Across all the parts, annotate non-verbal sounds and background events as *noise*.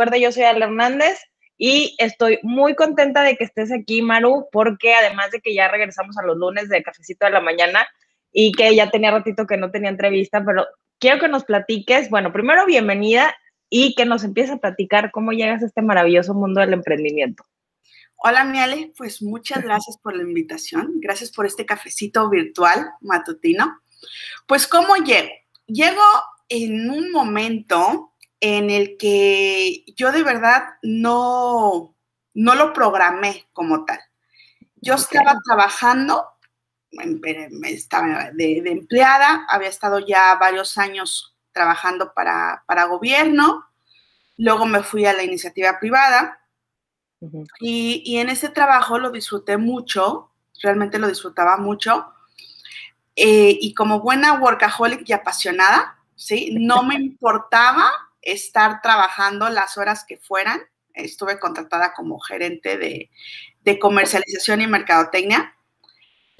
Recuerda, yo soy Ale Hernández y estoy muy contenta de que estés aquí, Maru, porque además de que ya regresamos a los lunes de Cafecito de la Mañana y que ya tenía ratito que no tenía entrevista, pero quiero que nos platiques, bueno, primero bienvenida y que nos empieces a platicar cómo llegas a este maravilloso mundo del emprendimiento. Hola, Miale, pues muchas gracias por la invitación, gracias por este cafecito virtual matutino. Pues, ¿cómo llego? Llego en un momento en el que yo de verdad no, no lo programé como tal. Yo estaba trabajando, estaba de, de, empleada, había estado ya varios años trabajando para, para gobierno, luego me fui a la iniciativa privada y, en ese trabajo lo disfruté mucho, realmente lo disfrutaba mucho. Eh, y como buena workaholic y apasionada, ¿sí? No me *laughs* importaba estar trabajando las horas que fueran. Estuve contratada como gerente de, de comercialización y mercadotecnia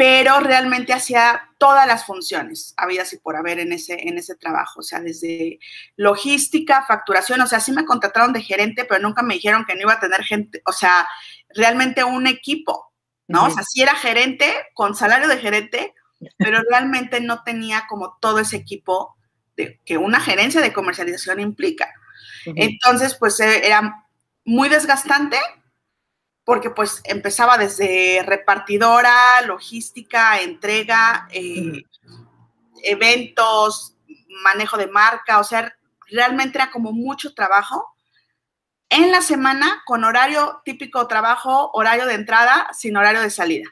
pero realmente hacía todas las funciones, había así por haber en ese, en ese trabajo, o sea, desde logística, facturación, o sea, sí me contrataron de gerente, pero nunca me dijeron que no iba a tener gente, o sea, realmente un equipo, ¿no? O sea, sí era gerente, con salario de gerente, *laughs* pero realmente no tenía como todo ese equipo de, que una gerencia de comercialización implica. Entonces, pues eh, era muy desgastante, porque pues empezaba desde repartidora, logística, entrega, eh, eventos, manejo de marca, o sea, realmente era como mucho trabajo. En la semana, con horario típico trabajo, horario de entrada, sin horario de salida.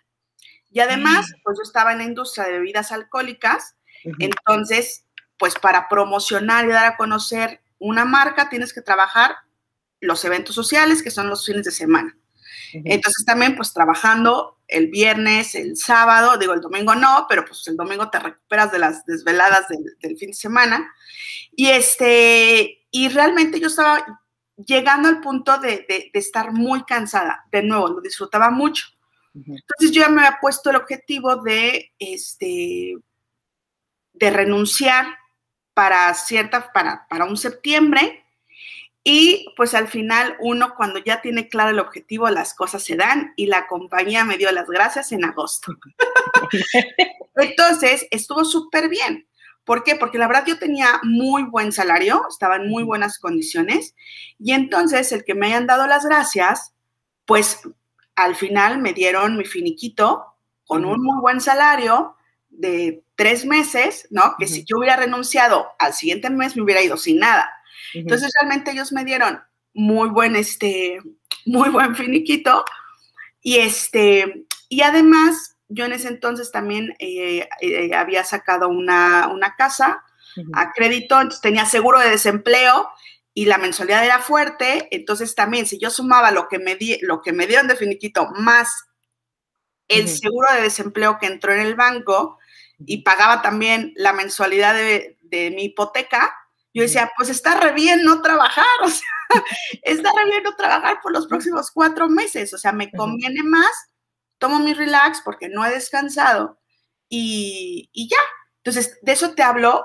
Y además, mm. pues yo estaba en la industria de bebidas alcohólicas, entonces, pues para promocionar y dar a conocer una marca, tienes que trabajar los eventos sociales, que son los fines de semana. Entonces también pues trabajando el viernes, el sábado, digo el domingo no, pero pues el domingo te recuperas de las desveladas del, fin de semana. Y este, y realmente yo estaba llegando al punto de, de, estar muy cansada. De nuevo, lo disfrutaba mucho. Entonces yo ya me había puesto el objetivo de, este, de renunciar para cierta, para, para un septiembre y pues al final uno cuando ya tiene claro el objetivo, las cosas se dan y la compañía me dio las gracias en agosto. *laughs* Entonces estuvo súper bien. ¿Por qué? Porque la verdad yo tenía muy buen salario, estaba en muy buenas condiciones y entonces el que me hayan dado las gracias, pues al final me dieron mi finiquito con un muy buen salario de tres meses, ¿no? Que si yo hubiera renunciado al siguiente mes me hubiera ido sin nada. Entonces realmente ellos me dieron muy buen, este, muy buen finiquito. Y este, y además yo en ese entonces también eh, eh, había sacado una, casa a crédito, entonces tenía seguro de desempleo y la mensualidad era fuerte, entonces también si yo sumaba lo que me, di, lo que me dieron de finiquito más el seguro de desempleo que entró en el banco y pagaba también la mensualidad de, de mi hipoteca, yo decía, pues está re bien no trabajar, *laughs* o sea, está re bien no trabajar por los próximos cuatro meses, o sea, me conviene más, tomo mi relax porque no he descansado y, y ya. Entonces, de eso te hablo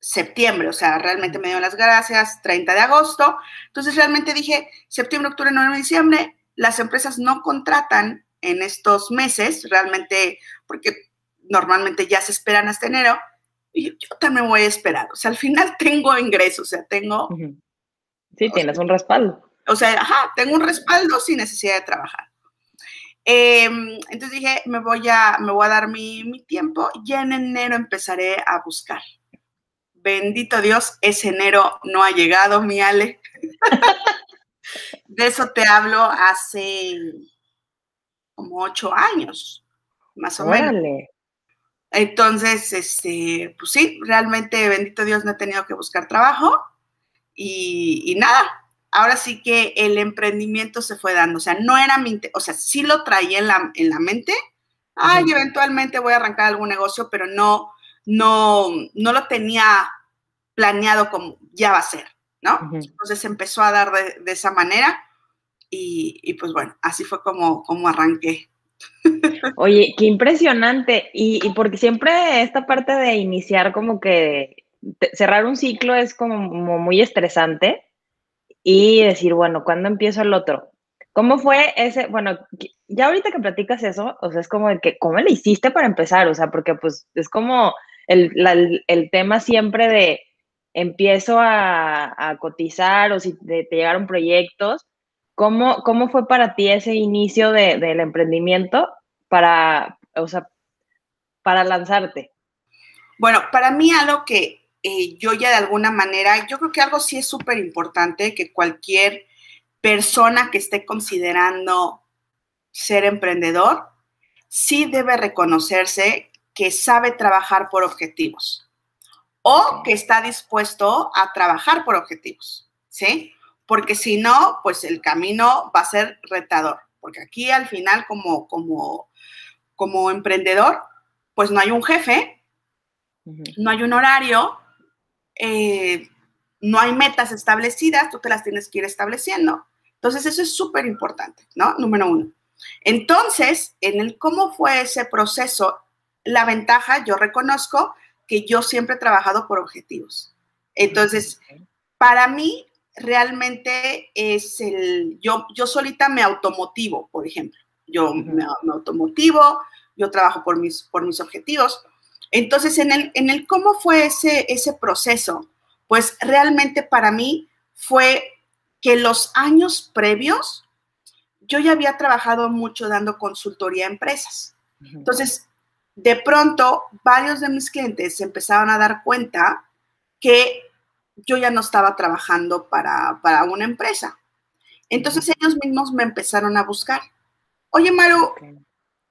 septiembre, o sea, realmente me dio las gracias, 30 de agosto. Entonces, realmente dije, septiembre, octubre, noviembre, diciembre, las empresas no contratan en estos meses, realmente, porque normalmente ya se esperan hasta enero. Y yo, también voy a esperar. O sea, al final *laughs* tengo ingresos, o sea, tengo... Sí, tienes un respaldo. O sea, ajá, tengo un respaldo sin necesidad de trabajar. Em, entonces dije, me voy a, me voy a dar mi, mi tiempo y en enero empezaré a buscar. Bendito Dios, ese enero no ha llegado, mi Ale. *laughs* de eso te hablo hace como ocho años, más o menos. Entonces, este, pues sí, realmente, bendito Dios, no he tenido que buscar trabajo y, nada, ahora sí que el emprendimiento se fue dando, o sea, no era mi, o sea, sí lo traía en la, en la mente, ay, eventualmente voy a arrancar algún negocio, pero no, no, no lo tenía planeado como ya va a ser, ¿no? Entonces empezó a dar de, esa manera y, y, pues bueno, así fue como, como arranqué. Oye, qué impresionante. Y, porque siempre esta parte de iniciar como que cerrar un ciclo es como muy estresante. y decir, bueno, ¿cuándo empiezo el otro? ¿Cómo fue ese? Bueno, ya ahorita que platicas eso, o sea, es como de que, ¿cómo le hiciste para empezar? O sea, porque pues es como el, el tema siempre de empiezo a, cotizar o si te, llegaron proyectos, ¿cómo, ¿cómo fue para ti ese inicio de, del emprendimiento para, o sea, para lanzarte? Bueno, para mí algo que eh, yo ya de alguna manera, yo creo que algo sí es súper importante que cualquier persona que esté considerando ser emprendedor, sí debe reconocerse que sabe trabajar por objetivos o que está dispuesto a trabajar por objetivos, ¿sí? Porque si no, pues el camino va a ser retador, porque aquí al final como, como, como emprendedor, pues no hay un jefe, no hay un horario, eh, no hay metas establecidas, tú te las tienes que ir estableciendo. Entonces, eso es súper importante, ¿no? Número uno. Entonces, en el cómo fue ese proceso, la ventaja, yo reconozco que yo siempre he trabajado por objetivos. Entonces, para mí, realmente es el, yo, yo solita me automotivo, por ejemplo. Yo me, automotivo, yo trabajo por mis, por mis objetivos. Entonces, en el, en el cómo fue ese, ese proceso, pues realmente para mí fue que los años previos yo ya había trabajado mucho dando consultoría a empresas. Entonces, de pronto varios de mis clientes se empezaron a dar cuenta que yo ya no estaba trabajando para, una empresa. Entonces ellos mismos me empezaron a buscar. Oye, Maru,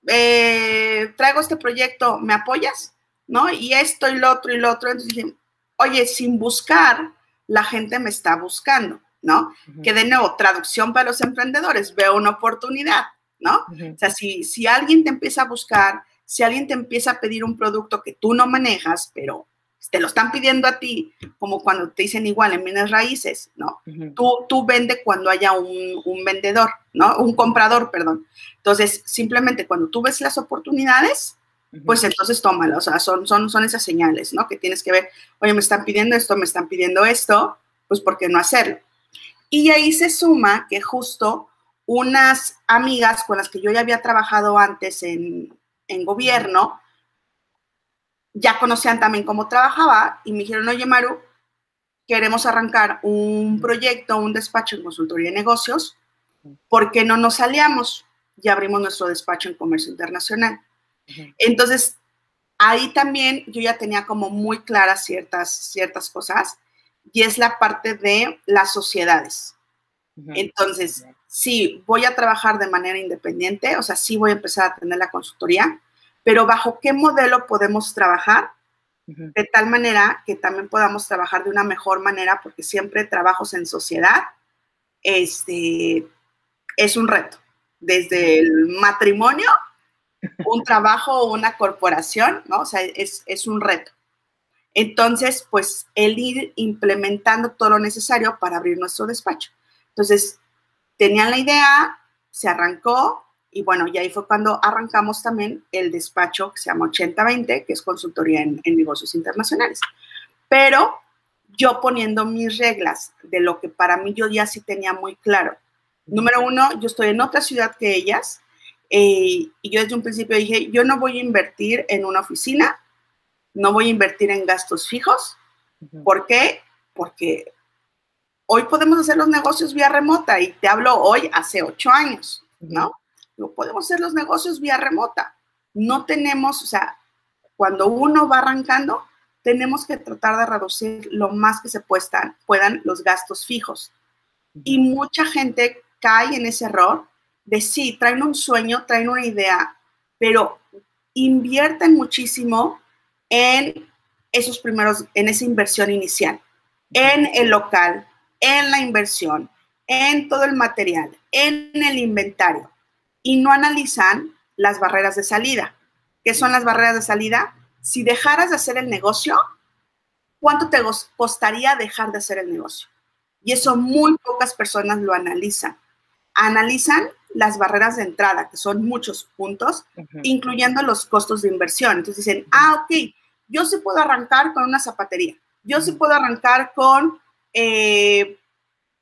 eh, traigo este proyecto, ¿me apoyas? ¿No? Y esto y lo otro y lo otro. Entonces dije, oye, sin buscar, la gente me está buscando, ¿no? Que de nuevo, traducción para los emprendedores, veo una oportunidad, ¿no? O sea, si, si alguien te empieza a buscar, si alguien te empieza a pedir un producto que tú no manejas, pero te lo están pidiendo a ti, como cuando te dicen igual en bienes raíces, ¿no? tú, tú vende cuando haya un, vendedor, ¿no? Un comprador, perdón. Entonces, simplemente cuando tú ves las oportunidades, pues entonces tómalo, o sea, son, son, son esas señales, ¿no? Que tienes que ver, oye, me están pidiendo esto, me están pidiendo esto, pues ¿por qué no hacerlo? Y ahí se suma que justo unas amigas con las que yo ya había trabajado antes en, en gobierno, ya conocían también cómo trabajaba y me dijeron, oye Maru, queremos arrancar un proyecto, un despacho en consultoría de negocios, ¿por qué no nos salíamos? Ya abrimos nuestro despacho en comercio internacional. Entonces, ahí también yo ya tenía como muy claras ciertas, ciertas cosas y es la parte de las sociedades. Entonces, sí, voy a trabajar de manera independiente, o sea, sí voy a empezar a tener la consultoría, pero bajo qué modelo podemos trabajar de tal manera que también podamos trabajar de una mejor manera, porque siempre trabajos en sociedad este, es un reto. Desde el matrimonio, *laughs* un trabajo o una corporación, ¿no? O sea, es, es un reto. Entonces, pues el ir implementando todo lo necesario para abrir nuestro despacho. Entonces, tenían la idea, se arrancó y bueno, y ahí fue cuando arrancamos también el despacho que se llama 8020, que es consultoría en, negocios internacionales. Pero yo poniendo mis reglas de lo que para mí yo ya sí tenía muy claro. Número uno, yo estoy en otra ciudad que ellas eh, y yo desde un principio dije, yo no voy a invertir en una oficina, no voy a invertir en gastos fijos. ¿Por qué? Porque hoy podemos hacer los negocios vía remota y te hablo hoy hace ocho años, ¿no? No podemos hacer los negocios vía remota. No tenemos, o sea, cuando uno va arrancando, tenemos que tratar de reducir lo más que se puedan, puedan los gastos fijos. Y mucha gente cae en ese error de sí, traen un sueño, traen una idea, pero invierten muchísimo en esos primeros, en esa inversión inicial, en el local, en la inversión, en todo el material, en el inventario y no analizan las barreras de salida. ¿Qué son las barreras de salida? Si dejaras de hacer el negocio, ¿cuánto te costaría dejar de hacer el negocio? Y eso muy pocas personas lo analizan. Analizan las barreras de entrada, que son muchos puntos, incluyendo los costos de inversión. Entonces dicen, ah, ok, yo sí puedo arrancar con una zapatería, yo sí puedo arrancar con eh,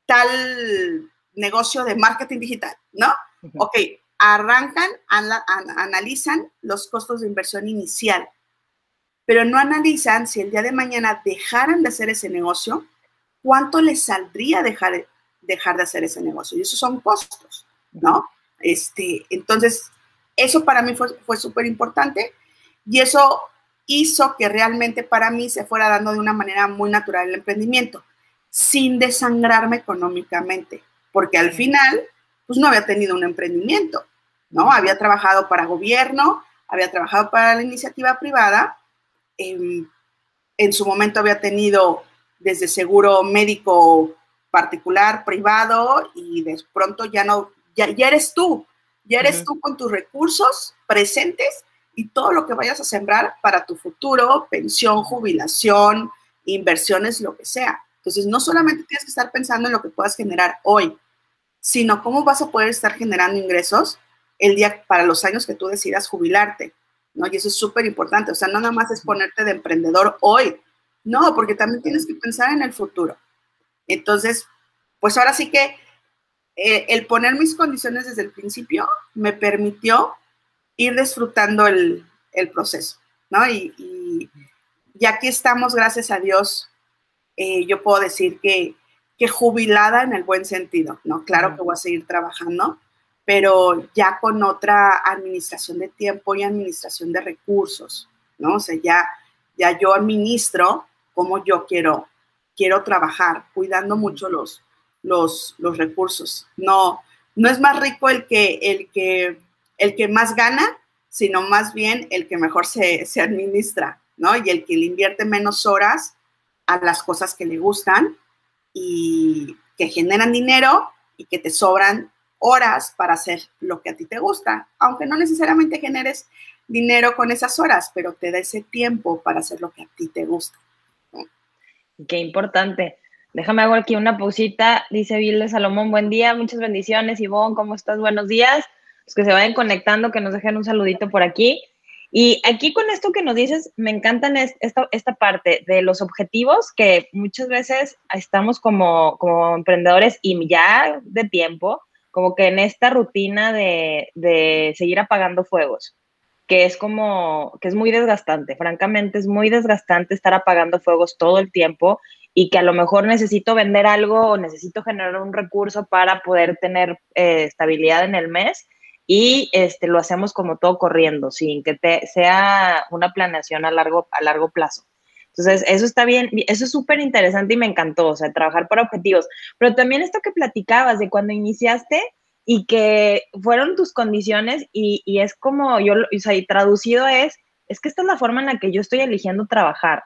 tal negocio de marketing digital, ¿no? Ok, arrancan, analizan los costos de inversión inicial, pero no analizan si el día de mañana dejaran de hacer ese negocio, cuánto les saldría dejar, dejar de hacer ese negocio. Y esos son costos, ¿no? Este, entonces, eso para mí fue, fue súper importante y eso hizo que realmente para mí se fuera dando de una manera muy natural el emprendimiento, sin desangrarme económicamente, porque al final, pues no había tenido un emprendimiento, ¿no? Había trabajado para gobierno, había trabajado para la iniciativa privada, en, en su momento había tenido desde seguro médico particular, privado, y de pronto ya no, ya, ya eres tú, ya eres tú con tus recursos presentes y todo lo que vayas a sembrar para tu futuro, pensión, jubilación, inversiones, lo que sea. Entonces, no solamente tienes que estar pensando en lo que puedas generar hoy, sino cómo vas a poder estar generando ingresos el día para los años que tú decidas jubilarte, ¿no? Y eso es súper importante. O sea, no nada más es ponerte de emprendedor hoy, no, porque también tienes que pensar en el futuro. Entonces, pues ahora sí que eh, el poner mis condiciones desde el principio me permitió ir disfrutando el, proceso, ¿no? Y, y, aquí estamos, gracias a Dios, eh, yo puedo decir que, que, jubilada en el buen sentido, ¿no? Claro que voy a seguir trabajando, pero ya con otra administración de tiempo y administración de recursos, ¿no? O sea, ya, ya yo administro como yo quiero, quiero trabajar, cuidando mucho los, los, los recursos. No, no es más rico el que, el que, el que más gana, sino más bien el que mejor se, se administra, ¿no? Y el que le invierte menos horas a las cosas que le gustan y que generan dinero y que te sobran horas para hacer lo que a ti te gusta, aunque no necesariamente generes dinero con esas horas, pero te da ese tiempo para hacer lo que a ti te gusta. Qué importante. Déjame hago aquí una pausita. Dice Vilde Salomón, buen día, muchas bendiciones. Ivonne, ¿cómo estás? Buenos días. Los que se vayan conectando, que nos dejen un saludito por aquí. Y aquí con esto que nos dices, me encantan esta, esta parte de los objetivos que muchas veces estamos como, como emprendedores y ya de tiempo, como que en esta rutina de, de seguir apagando fuegos que es como, que es muy desgastante, francamente es muy desgastante estar apagando fuegos todo el tiempo y que a lo mejor necesito vender algo o necesito generar un recurso para poder tener eh, estabilidad en el mes y este, lo hacemos como todo corriendo, sin que te, sea una planeación a largo, a largo plazo. Entonces, eso está bien, eso es súper interesante y me encantó, o sea, trabajar por objetivos. Pero también esto que platicabas de cuando iniciaste, y que fueron tus condiciones y, y es como yo, o sea, y traducido es, es que esta es la forma en la que yo estoy eligiendo trabajar.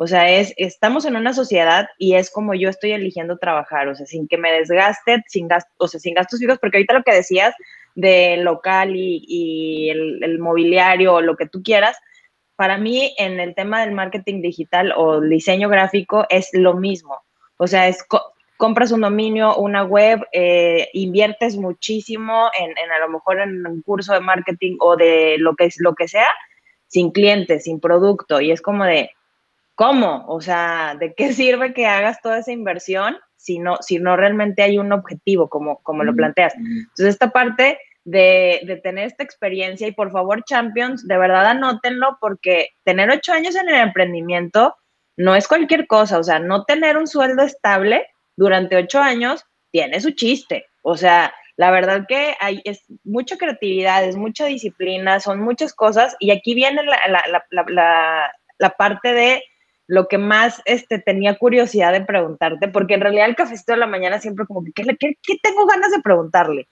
O sea, es, estamos en una sociedad y es como yo estoy eligiendo trabajar, o sea, sin que me desgaste, sin gastos, o sea, sin gastos fijos, porque ahorita lo que decías de local y, el, mobiliario o lo que tú quieras, para mí en el tema del marketing digital o diseño gráfico es lo mismo. O sea, es compras un dominio, una web, eh, inviertes muchísimo en, a lo mejor en un curso de marketing o de lo que, lo que sea, sin clientes, sin producto. Y es como de, ¿cómo? O sea, ¿de qué *laughs* sirve que hagas toda esa inversión si no, si no realmente hay un objetivo, como, como lo planteas? Entonces, esta parte de, de, tener esta experiencia y por favor, Champions, de verdad anótenlo porque tener ocho años en el emprendimiento no es cualquier cosa, o sea, no tener un sueldo estable durante ocho años tiene su chiste. O sea, la verdad que hay es mucha creatividad, es mucha disciplina, son muchas cosas y aquí viene la, parte de lo que más este, tenía curiosidad de preguntarte, porque en realidad el cafecito de la mañana siempre como que, ¿qué, tengo ganas de preguntarle?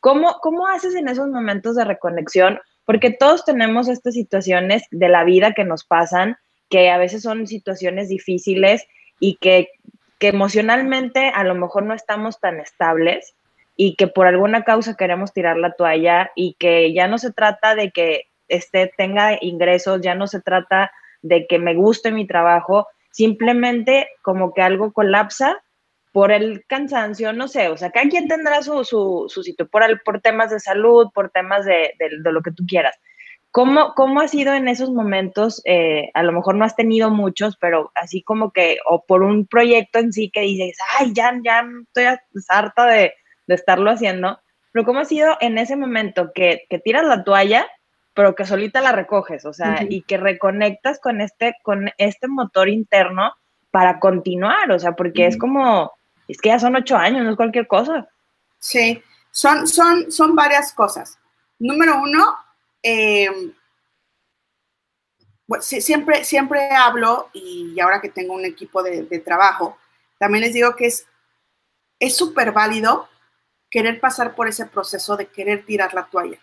¿Cómo, ¿Cómo haces en esos momentos de reconexión? Porque todos tenemos estas situaciones de la vida que nos pasan, que a veces son situaciones difíciles y que que emocionalmente a lo mejor no estamos tan estables y que por alguna causa queremos tirar la toalla y que ya no se trata de que este tenga ingresos, ya no se trata de que me guste mi trabajo, simplemente como que algo colapsa por el cansancio, no sé, o sea, cada quien tendrá su, su, su sitio por, por temas de salud, por temas de, de, de, lo que tú quieras. ¿Cómo, ¿Cómo ha sido en esos momentos? Eh, a lo mejor no has tenido muchos, pero así como que, o por un proyecto en sí que dices, ay, ya, ya estoy harta de, de estarlo haciendo. Pero ¿cómo ha sido en ese momento que, que tiras la toalla, pero que solita la recoges? O sea, y que reconectas con este, con este motor interno para continuar. O sea, porque es como, es que ya son ocho años, no es cualquier cosa. Sí, son, son, son varias cosas. Número uno, eh, siempre, siempre hablo, y ahora que tengo un equipo de, trabajo, también les digo que es súper válido querer pasar por ese proceso de querer tirar la toalla,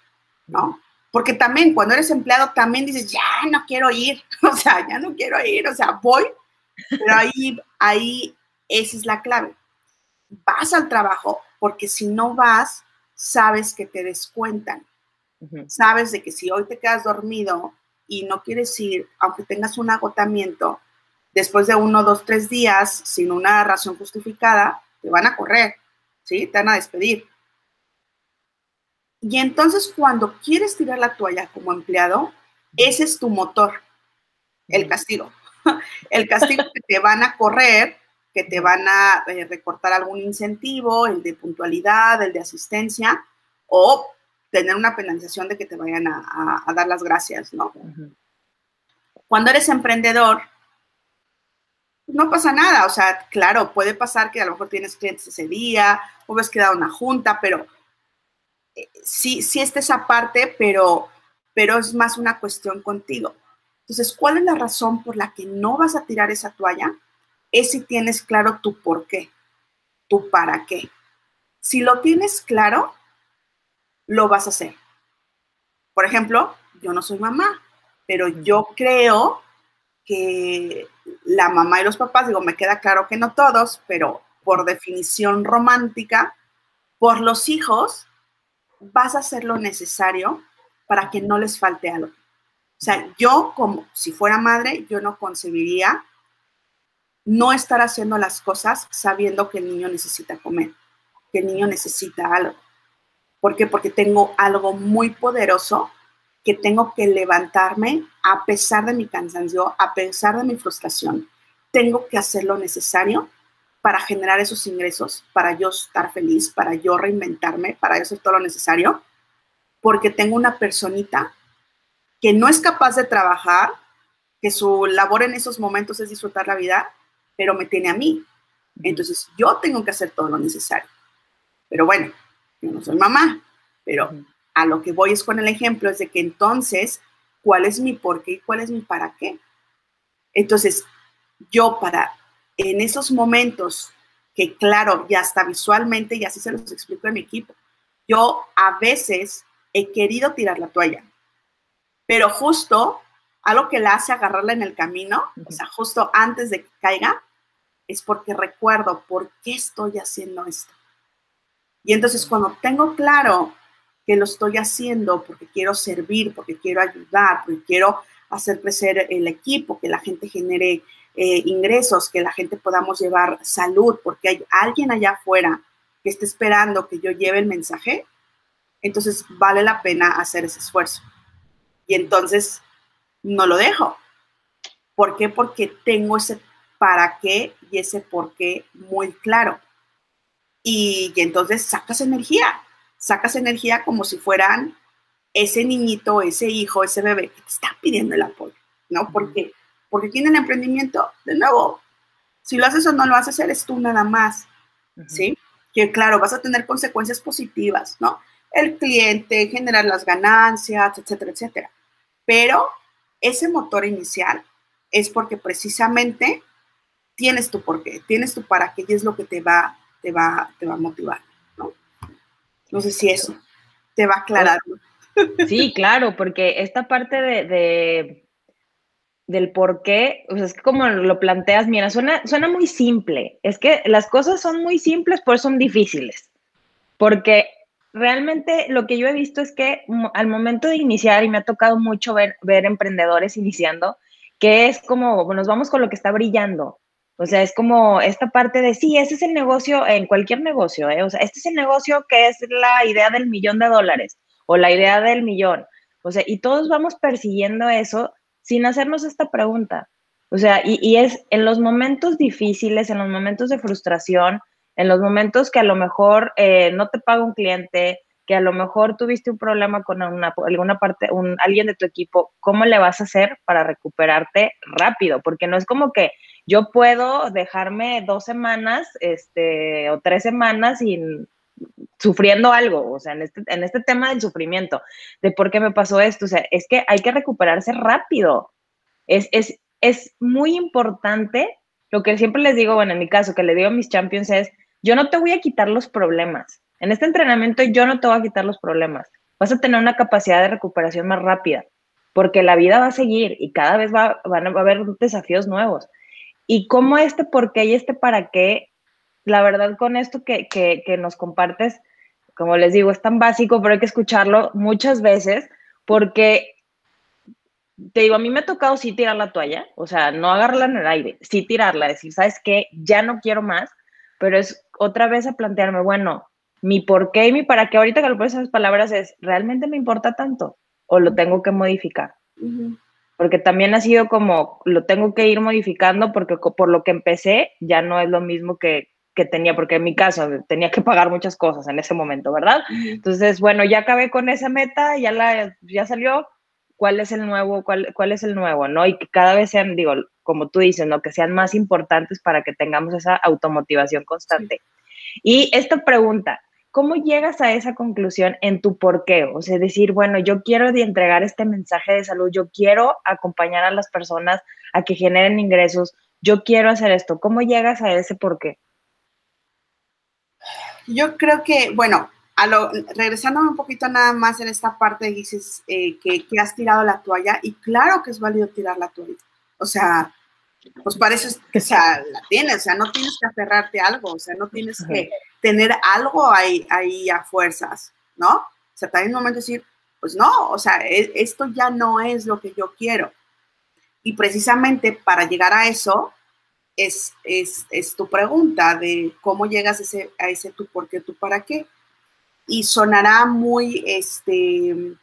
¿no? Porque también cuando eres empleado también dices, ya no quiero ir, *laughs* o sea, ya no quiero ir, o sea, voy, pero ahí, ahí, esa es la clave. Vas al trabajo porque si no vas, sabes que te descuentan. Sabes de que si hoy te quedas dormido y no quieres ir, aunque tengas un agotamiento, después de uno, dos, tres días, sin una razón justificada, te van a correr, ¿sí? Te van a despedir. Y entonces cuando quieres tirar la toalla como empleado, ese es tu motor, el castigo. *laughs* El castigo que te van a correr, que te van a eh, recortar algún incentivo, el de puntualidad, el de asistencia, o tener una penalización de que te vayan a, dar las gracias, ¿no? Cuando eres emprendedor, no pasa nada, o sea, claro, puede pasar que a lo mejor tienes clientes ese día, o ves quedado una junta, pero sí, sí está esa parte, pero, pero es más una cuestión contigo. Entonces, ¿cuál es la razón por la que no vas a tirar esa toalla? Es si tienes claro tu por qué, tu para qué. Si lo tienes claro, lo vas a hacer. Por ejemplo, yo no soy mamá, pero yo creo que la mamá y los papás, digo, me queda claro que no todos, pero por definición romántica, por los hijos, vas a hacer lo necesario para que no les falte algo. O sea, yo como si fuera madre, yo no concebiría no estar haciendo las cosas sabiendo que el niño necesita comer, que el niño necesita algo. ¿Por qué? Porque tengo algo muy poderoso que tengo que levantarme a pesar de mi cansancio, a pesar de mi frustración. Tengo que hacer lo necesario para generar esos ingresos, para yo estar feliz, para yo reinventarme, para yo hacer todo lo necesario, porque tengo una personita que no es capaz de trabajar, que su labor en esos momentos es disfrutar la vida, pero me tiene a mí. Entonces yo tengo que hacer todo lo necesario. Pero bueno, yo no soy mamá, pero a lo que voy es con el ejemplo, es de que entonces, ¿cuál es mi por qué y cuál es mi para qué? Entonces, yo para, en esos momentos que claro, ya está visualmente, y así se los explico a mi equipo, yo a veces he querido tirar la toalla, pero justo algo que la hace agarrarla en el camino, o sea, justo antes de que caiga, es porque recuerdo por qué estoy haciendo esto. Y entonces cuando tengo claro que lo estoy haciendo porque quiero servir, porque quiero ayudar, porque quiero hacer crecer el equipo, que la gente genere eh, ingresos, que la gente podamos llevar salud, porque hay alguien allá afuera que esté esperando que yo lleve el mensaje, entonces vale la pena hacer ese esfuerzo. Y entonces no lo dejo. ¿Por qué? Porque tengo ese para qué y ese por qué muy claro y, entonces sacas energía, sacas energía como si fueran ese niñito, ese hijo, ese bebé que te está pidiendo el apoyo, ¿no? Porque, porque tiene el emprendimiento, de nuevo, si lo haces o no lo haces, eres tú nada más, ¿sí? Que claro, vas a tener consecuencias positivas, ¿no? El cliente, generar las ganancias, etcétera, etcétera. Pero ese motor inicial es porque precisamente tienes tu porqué, tienes tu para qué y es lo que te va te va, te va a motivar, ¿no? No sé si eso te va a aclarar. Sí, claro, porque esta parte de, del por qué, o sea, es que como lo planteas, mira, suena, suena muy simple. Es que las cosas son muy simples, pues son difíciles. Porque realmente lo que yo he visto es que al momento de iniciar, y me ha tocado mucho ver, ver emprendedores iniciando, que es como, nos vamos con lo que está brillando. O sea, es como esta parte de, sí, ese es el negocio, en cualquier negocio, ¿eh? O sea, este es el negocio que es la idea del millón de dólares o la idea del millón. O sea, y todos vamos persiguiendo eso sin hacernos esta pregunta. O sea, y, es en los momentos difíciles, en los momentos de frustración, en los momentos que a lo mejor eh, no te paga un cliente, que a lo mejor tuviste un problema con alguna parte, un, alguien de tu equipo, ¿cómo le vas a hacer para recuperarte rápido? Porque no es como que yo puedo dejarme dos semanas este, o tres semanas sin sufriendo algo, o sea, en este, en este tema del sufrimiento, de por qué me pasó esto, o sea, es que hay que recuperarse rápido. Es, es, es muy importante, lo que siempre les digo, bueno, en mi caso, que le digo a mis champions es, yo no te voy a quitar los problemas, en este entrenamiento yo no te voy a quitar los problemas. Vas a tener una capacidad de recuperación más rápida, porque la vida va a seguir y cada vez va, van a, haber desafíos nuevos. Y cómo este por qué y este para qué, la verdad con esto que, que, que nos compartes, como les digo, es tan básico, pero hay que escucharlo muchas veces, porque te digo, a mí me ha tocado sí tirar la toalla, o sea, no agarrarla en el aire, sí tirarla, decir, ¿sabes qué? Ya no quiero más, pero es otra vez a plantearme, bueno, mi por qué y mi para qué, ahorita que lo pones esas palabras es, ¿realmente me importa tanto? ¿O lo tengo que modificar? Porque también ha sido como, lo tengo que ir modificando porque por lo que empecé ya no es lo mismo que, que tenía, porque en mi caso tenía que pagar muchas cosas en ese momento, ¿verdad? Entonces, bueno, ya acabé con esa meta, ya, la, ya salió, ¿cuál es el nuevo? Cuál, ¿Cuál es el nuevo? ¿No? Y que cada vez sean, digo, como tú dices, ¿no? Que sean más importantes para que tengamos esa automotivación constante. Y esta pregunta, ¿Cómo llegas a esa conclusión en tu por qué? O sea, decir, bueno, yo quiero entregar este mensaje de salud, yo quiero acompañar a las personas a que generen ingresos, yo quiero hacer esto. ¿Cómo llegas a ese por qué? Yo creo que, bueno, a lo, regresándome un poquito nada más en esta parte, dices eh, que, que, has tirado la toalla y claro que es válido tirar la toalla. O sea, pues parece que o sea, la tienes, o sea, no tienes que aferrarte a algo, o sea, no tienes que tener algo ahí, ahí a fuerzas, ¿no? O sea, también un momento decir, pues no, o sea, e, esto ya no es lo que yo quiero. Y precisamente para llegar a eso es, es, es tu pregunta de cómo llegas a ese, a ese tú por qué, tú para qué. Y sonará muy, este,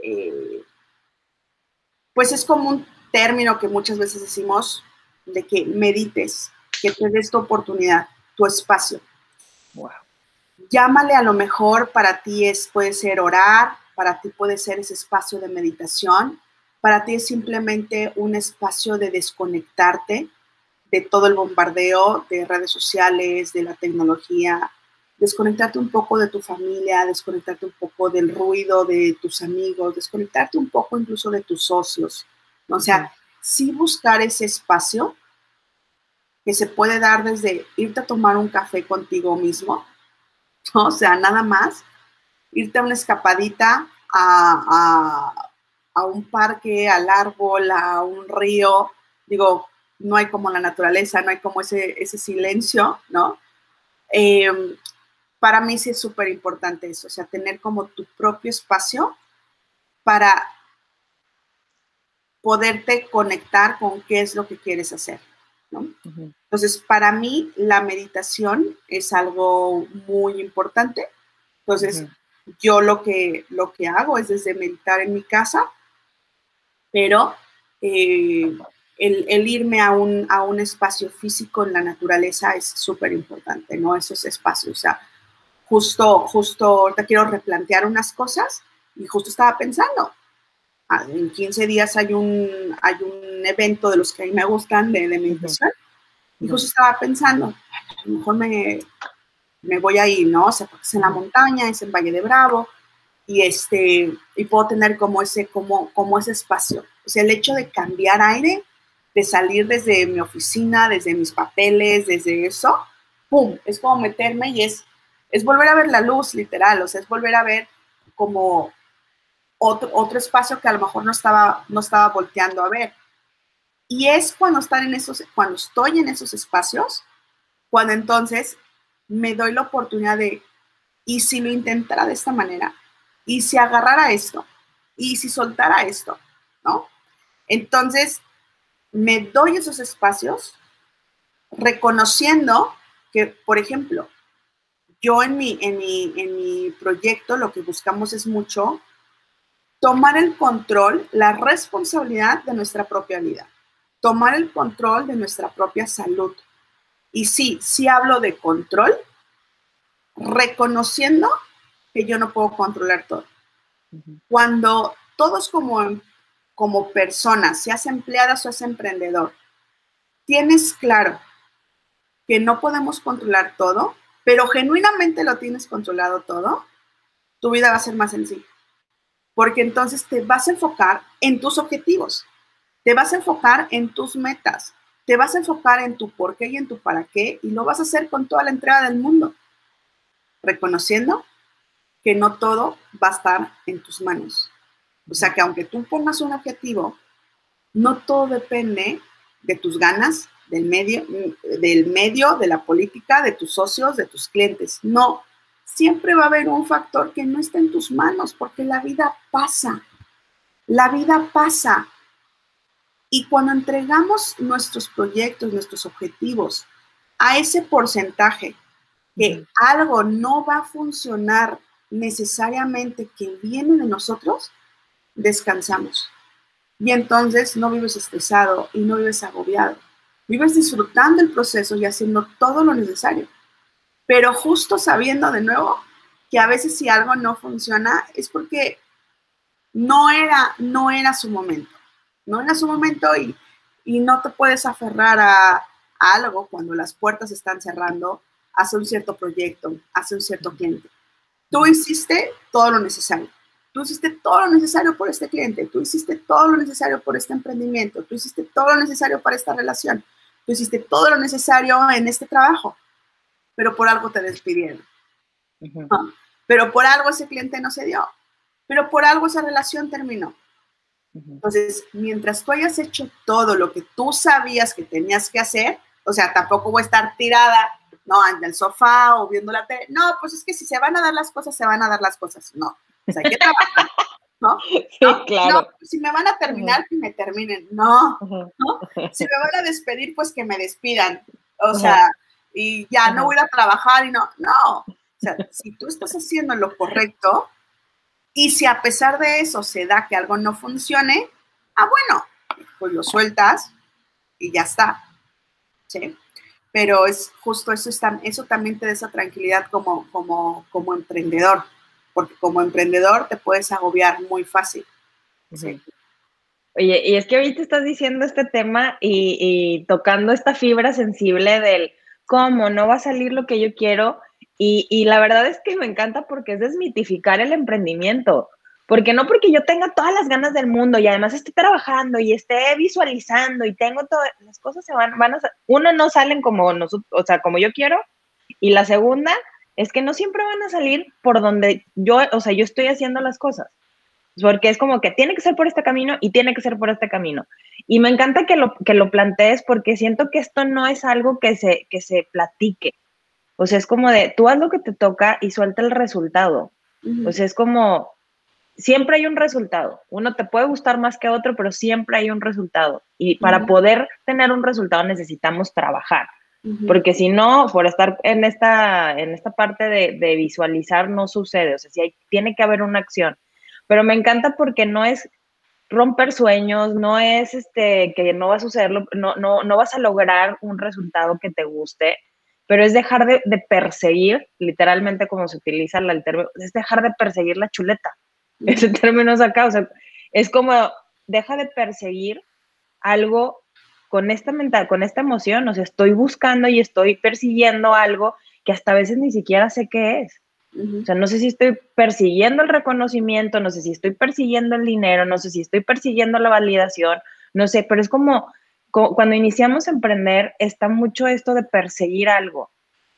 eh, pues es como un término que muchas veces decimos de que medites, que te des tu oportunidad, tu espacio. Wow. Llámale a lo mejor para ti es, puede ser orar, para ti puede ser ese espacio de meditación, para ti es simplemente un espacio de desconectarte de todo el bombardeo de redes sociales, de la tecnología, desconectarte un poco de tu familia, desconectarte un poco del ruido de tus amigos, desconectarte un poco incluso de tus socios. O sea, sí buscar ese espacio que se puede dar desde irte a tomar un café contigo mismo, o sea, nada más, irte a una escapadita a, un parque, al árbol, a un río, digo, no hay como la naturaleza, no hay como ese, ese silencio, ¿no? Em, para mí sí es súper importante eso, o sea, tener como tu propio espacio para poderte conectar con qué es lo que quieres hacer. ¿no? Entonces, para mí la meditación es algo muy importante. Entonces, yo lo que, lo que hago es desde meditar en mi casa, pero eh, el, irme a un, a un espacio físico en la naturaleza es súper importante, ¿no? Esos espacios. O sea, justo, justo ahorita quiero replantear unas cosas y justo estaba pensando, Ah, en 15 días hay un, hay un evento de los que a mí me gustan de, de meditación. Y justo estaba pensando, a lo mejor me, me voy a ir, ¿no? O sea, porque es en la montaña, es en Valle de Bravo, y, este, y puedo tener como ese, como, como ese espacio. O sea, el hecho de cambiar aire, de salir desde mi oficina, desde mis papeles, desde eso, ¡pum! Es como meterme y es, es volver a ver la luz, literal, o sea, es volver a ver como otro, espacio que a lo mejor no estaba, no estaba volteando a ver. Y es cuando, estar en esos, cuando estoy en esos espacios, cuando entonces me doy la oportunidad de, y si lo intentara de esta manera, y si agarrara esto, y si soltara esto, ¿no? Entonces, me doy esos espacios reconociendo que, por ejemplo, yo en mi, en mi, en mi proyecto lo que buscamos es mucho tomar el control, la responsabilidad de nuestra propia vida, tomar el control de nuestra propia salud. Y sí, sí hablo de control, reconociendo que yo no puedo controlar todo. Cuando todos como, como personas, seas empleada o seas emprendedor, tienes claro que no podemos controlar todo, pero genuinamente lo tienes controlado todo, tu vida va a ser más sencilla. Porque entonces te vas a enfocar en tus objetivos, te vas a enfocar en tus metas, te vas a enfocar en tu por qué y en tu para qué, y lo vas a hacer con toda la entrega del mundo, reconociendo que no todo va a estar en tus manos. O sea que aunque tú pongas un objetivo, no todo depende de tus ganas, del medio, del medio, de la política, de tus socios, de tus clientes. No, siempre va a haber un factor que no está en tus manos porque la vida pasa. La vida pasa. Y cuando entregamos nuestros proyectos, nuestros objetivos a ese porcentaje que algo no va a funcionar necesariamente que viene de nosotros, descansamos. Y entonces no vives estresado y no vives agobiado. Vives disfrutando el proceso y haciendo todo lo necesario. Pero justo sabiendo de nuevo que a veces si algo no funciona es porque no era, no era su momento. No era su momento y, y no te puedes aferrar a, algo cuando las puertas están cerrando hace un cierto proyecto, hace un cierto cliente. Tú hiciste todo lo necesario. Tú hiciste todo lo necesario por este cliente, tú hiciste todo lo necesario por este emprendimiento, tú hiciste todo lo necesario para esta relación, tú hiciste todo lo necesario en este trabajo, pero por algo te despidieron. pero por algo ese cliente no se dio, pero por algo esa relación terminó. Entonces, mientras tú hayas hecho todo lo que tú sabías que tenías que hacer, o sea, tampoco voy a estar tirada, no, en el sofá o viendo la tele. No, pues es que si se van a dar las cosas, se van a dar las cosas. No, o sea, hay que trabajar, ¿no? *laughs* Sí, claro. si me van a terminar, que me terminen. No, ¿no? *laughs* Si me van a despedir, pues que me despidan. O sea, y ya no voy a trabajar y no, no. O sea, *laughs* si tú estás haciendo lo correcto y si a pesar de eso se da que algo no funcione, ah, bueno, pues lo sueltas y ya está. ¿Sí? Pero es justo eso, eso también te da esa tranquilidad como, como, como emprendedor porque como emprendedor te puedes agobiar muy fácil. Sí. Oye, y es que ahorita estás diciendo este tema y, tocando esta fibra sensible del cómo no va a salir lo que yo quiero. Y, y, la verdad es que me encanta porque es desmitificar el emprendimiento. Porque no porque yo tenga todas las ganas del mundo y además esté trabajando y esté visualizando y tengo todas las cosas se van, van a, uno no salen como nosotros, o sea, como yo quiero. Y la segunda, es que no siempre van a salir por donde yo, o sea, yo estoy haciendo las cosas. Porque es como que tiene que ser por este camino y tiene que ser por este camino. Y me encanta que lo, que lo plantees porque siento que esto no es algo que se, que se platique. O sea, es como de, tú haz lo que te toca y suelta el resultado. O sea, es como, siempre hay un resultado. Uno te puede gustar más que otro, pero siempre hay un resultado. Y para poder tener un resultado necesitamos trabajar. Porque si no, por estar en esta, en esta parte de, visualizar, no sucede. O sea, si hay, tiene que haber una acción. Pero me encanta porque no es romper sueños, no es este que no va a suceder, no, no, no vas a lograr un resultado que te guste, pero es dejar de, perseguir, literalmente como se utiliza el término, es dejar de perseguir la chuleta. *laughs* Ese término es acá, o sea, es como deja de perseguir algo con esta mental, con esta emoción, o sea, estoy buscando y estoy persiguiendo algo que hasta a veces ni siquiera sé qué es. O sea, no sé si estoy persiguiendo el reconocimiento, no sé si estoy persiguiendo el dinero, no sé si estoy persiguiendo la validación, no sé, pero es como, cuando iniciamos a emprender, está mucho esto de perseguir algo.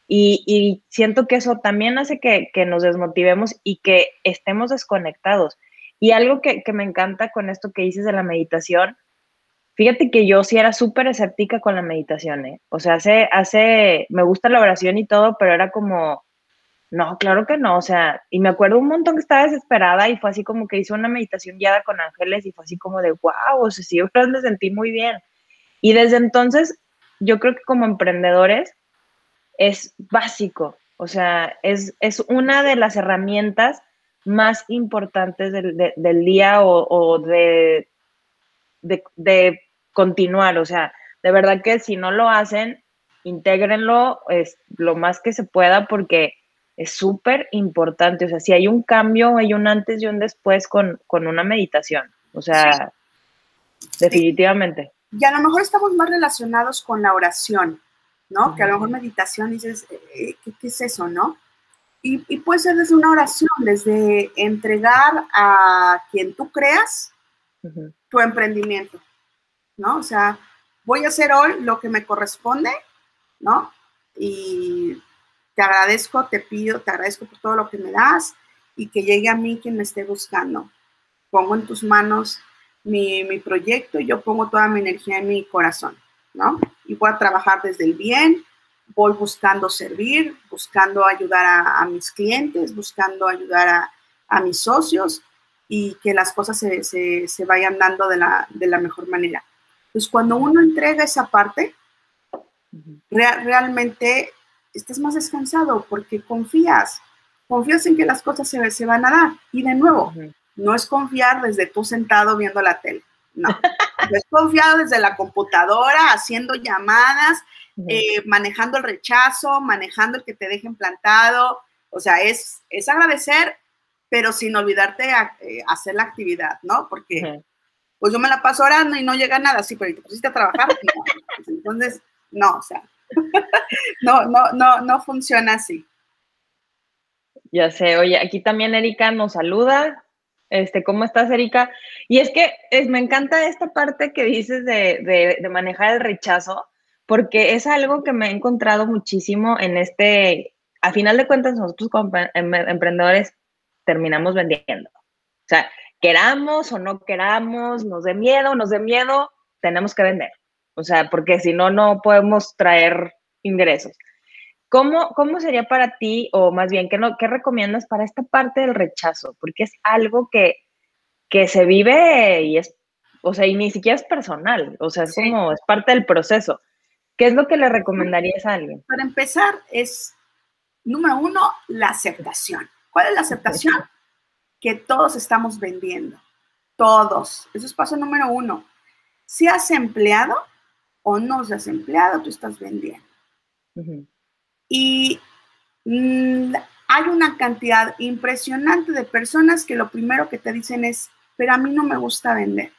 Y, siento que eso también hace que, nos desmotivemos y que estemos desconectados. Y algo que, que me encanta con esto que dices de la meditación Fíjate que yo sí era súper escéptica con la meditación, ¿eh? O sea, hace, hace, me gusta la oración y todo, pero era como, no, claro que no, o sea, y me acuerdo un montón que estaba desesperada y fue así como que hice una meditación guiada con ángeles y fue así como de, wow, o sea, sí, *laughs* me sentí muy bien. Y desde entonces, yo creo que como emprendedores es básico, o sea, es, es una de las herramientas más importantes del, día o, de, de, continuar. O sea, de verdad que si no lo hacen, intégrenlo es, lo más que se pueda porque es súper importante. O sea, si hay un cambio, hay un antes y un después con, una meditación. O sea, definitivamente. Y a lo mejor estamos más relacionados con la oración, ¿no? Que a lo mejor meditación dices, eh, ¿qué, ¿qué, es eso, no? Y, y, puede ser desde una oración, desde entregar a quien tú creas tu emprendimiento, ¿no? O sea, voy a hacer hoy lo que me corresponde, ¿no? Y te agradezco, te pido, te agradezco por todo lo que me das y que llegue a mí quien me esté buscando. Pongo en tus manos mi, mi proyecto y yo pongo toda mi energía en mi corazón, ¿no? Y voy a trabajar desde el bien, voy buscando servir, buscando ayudar a, mis clientes, buscando ayudar a, a, mis socios y que las cosas se, se, se vayan dando de la, de la, mejor manera. Pues cuando uno entrega esa parte, realmente estás más descansado porque confías, confías en que las cosas se, se van a dar. Y de nuevo, no es confiar desde tú sentado viendo la tele, no. *laughs* es confiado desde la computadora, haciendo llamadas, eh, manejando el rechazo, manejando el que te dejen plantado. O sea, es, es agradecer, pero sin olvidarte a, eh, hacer la actividad, ¿no? Porque pues yo me la paso orando y no llega nada, sí, pero te pusiste a trabajar. *laughs* Pues, entonces, no, o sea, *laughs* no, no, no, no funciona así. Ya sé, oye, aquí también Erika nos saluda. Este, ¿cómo estás, Erika? Y es que es, me encanta esta parte que dices de, de, manejar el rechazo, porque es algo que me he encontrado muchísimo en este, a final de cuentas, nosotros como em, emprendedores terminamos vendiendo. O sea, queramos o no queramos, nos dé miedo, nos dé miedo, tenemos que vender. O sea, porque si no, no podemos traer ingresos. ¿Cómo, ¿Cómo sería para ti, o más bien, ¿qué, no, qué recomiendas para esta parte del rechazo? Porque es algo que, que se vive y es, o sea, y ni siquiera es personal, o sea, es como, es parte del proceso. ¿Qué es lo que le recomendarías a alguien? Para empezar, es, número uno, la aceptación. ¿Cuál es la aceptación? Que todos estamos vendiendo. Todos. Eso es paso número uno. Si has empleado o no seas empleado, tú estás vendiendo. Y mm, hay una cantidad impresionante de personas que lo primero que te dicen es, pero a mí no me gusta vender,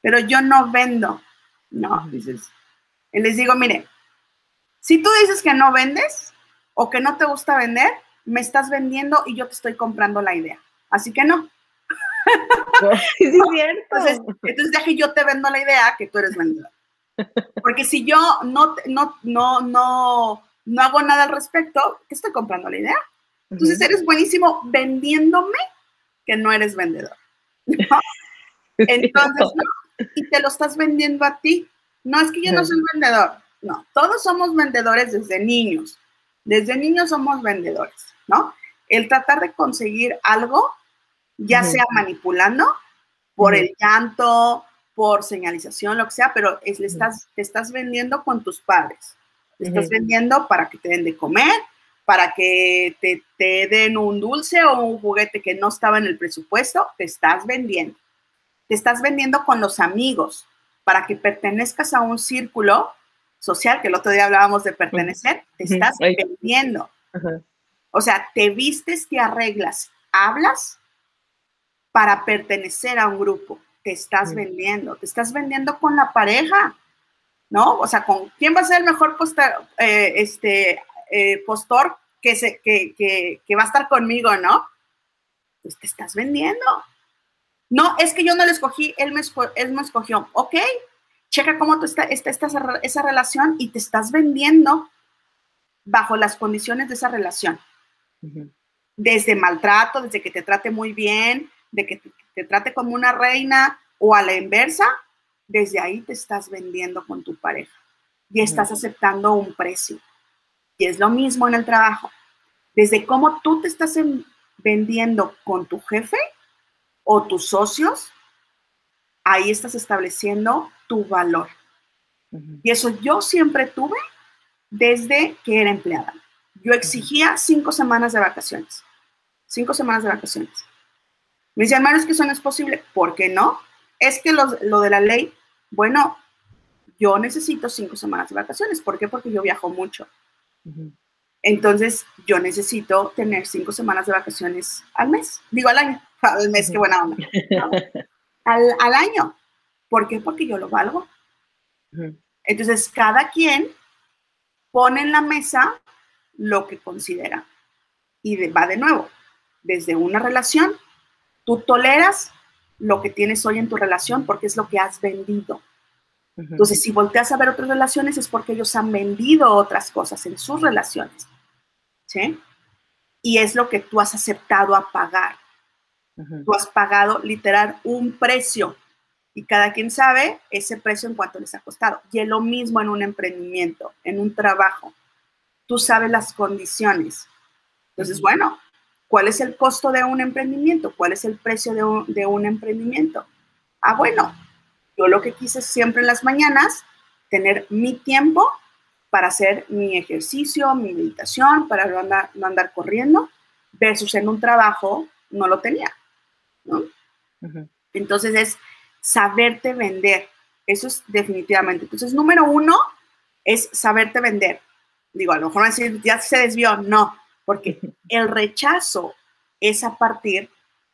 pero yo no vendo. No, dices, y les digo, mire, si tú dices que no vendes o que no te gusta vender, me estás vendiendo y yo te estoy comprando la idea. Así que no. *laughs* Sí, es cierto. Entonces, entonces que yo te vendo la idea que tú eres vendedor. Porque si yo no, no, no, no, no hago nada al respecto, ¿qué estoy comprando la idea? Entonces eres buenísimo vendiéndome que no eres vendedor. *laughs* Entonces, y te lo estás vendiendo a ti. No es que yo no soy vendedor. No, todos somos vendedores desde niños. Desde niños somos vendedores, ¿no? El tratar de conseguir algo, ya sea manipulando por el llanto, por señalización, lo que sea, pero es, le estás, te estás vendiendo con tus padres. Te estás vendiendo para que te den de comer, para que te, te, den un dulce o un juguete que no estaba en el presupuesto, te estás vendiendo. Te estás vendiendo con los amigos para que pertenezcas a un círculo social, que el otro día hablábamos de pertenecer, te estás vendiendo. O sea, te vistes, te arreglas, hablas para pertenecer a un grupo te estás vendiendo, te estás vendiendo con la pareja, ¿no? O sea, ¿con quién va a ser el mejor eh, este, eh, postor que, se, que, que, va a estar conmigo, ¿no? Pues te estás vendiendo. No, es que yo no lo escogí, él me, él me escogió. Ok, checa cómo tú está, está, esa relación y te estás vendiendo bajo las condiciones de esa relación. Desde maltrato, desde que te trate muy bien, de que te trate como una reina o a la inversa, desde ahí te estás vendiendo con tu pareja y estás aceptando un precio. Y es lo mismo en el trabajo. Desde cómo tú te estás vendiendo con tu jefe o tus socios, ahí estás estableciendo tu valor. Y eso yo siempre tuve desde que era empleada. Yo exigía cinco semanas de vacaciones. cinco semanas de vacaciones. Me dicen, hermano, es que eso no es posible. ¿Por qué no? Es que lo, de la ley, bueno, yo necesito cinco semanas de vacaciones. ¿Por qué? Porque yo viajo mucho. Entonces, yo necesito tener cinco semanas de vacaciones al mes. Digo, al año. *laughs* Al mes, qué buena onda. al, al, año. ¿Por qué? Porque yo lo valgo. Entonces, cada quien pone en la mesa lo que considera. Y va de nuevo, desde una relación, tú toleras lo que tienes hoy en tu relación porque es lo que has vendido. Entonces, si volteas a ver otras relaciones es porque ellos han vendido otras cosas en sus relaciones. ¿Sí? Y es lo que tú has aceptado a pagar. Tú has pagado literal un precio y cada quien sabe ese precio en cuanto les ha costado. Y es lo mismo en un emprendimiento, en un trabajo. Tú sabes las condiciones. Entonces, bueno, ¿cuál es el costo de un emprendimiento? ¿Cuál es el precio de un, de un emprendimiento? Ah, bueno, yo lo que quise siempre en las mañanas, tener mi tiempo para hacer mi ejercicio, mi meditación, para no andar, no andar corriendo, versus en un trabajo no lo tenía, ¿no? Entonces es saberte vender. Eso es definitivamente. Entonces, número uno es saberte vender. Digo, a lo mejor ya se desvió. No, porque *laughs* el rechazo es a partir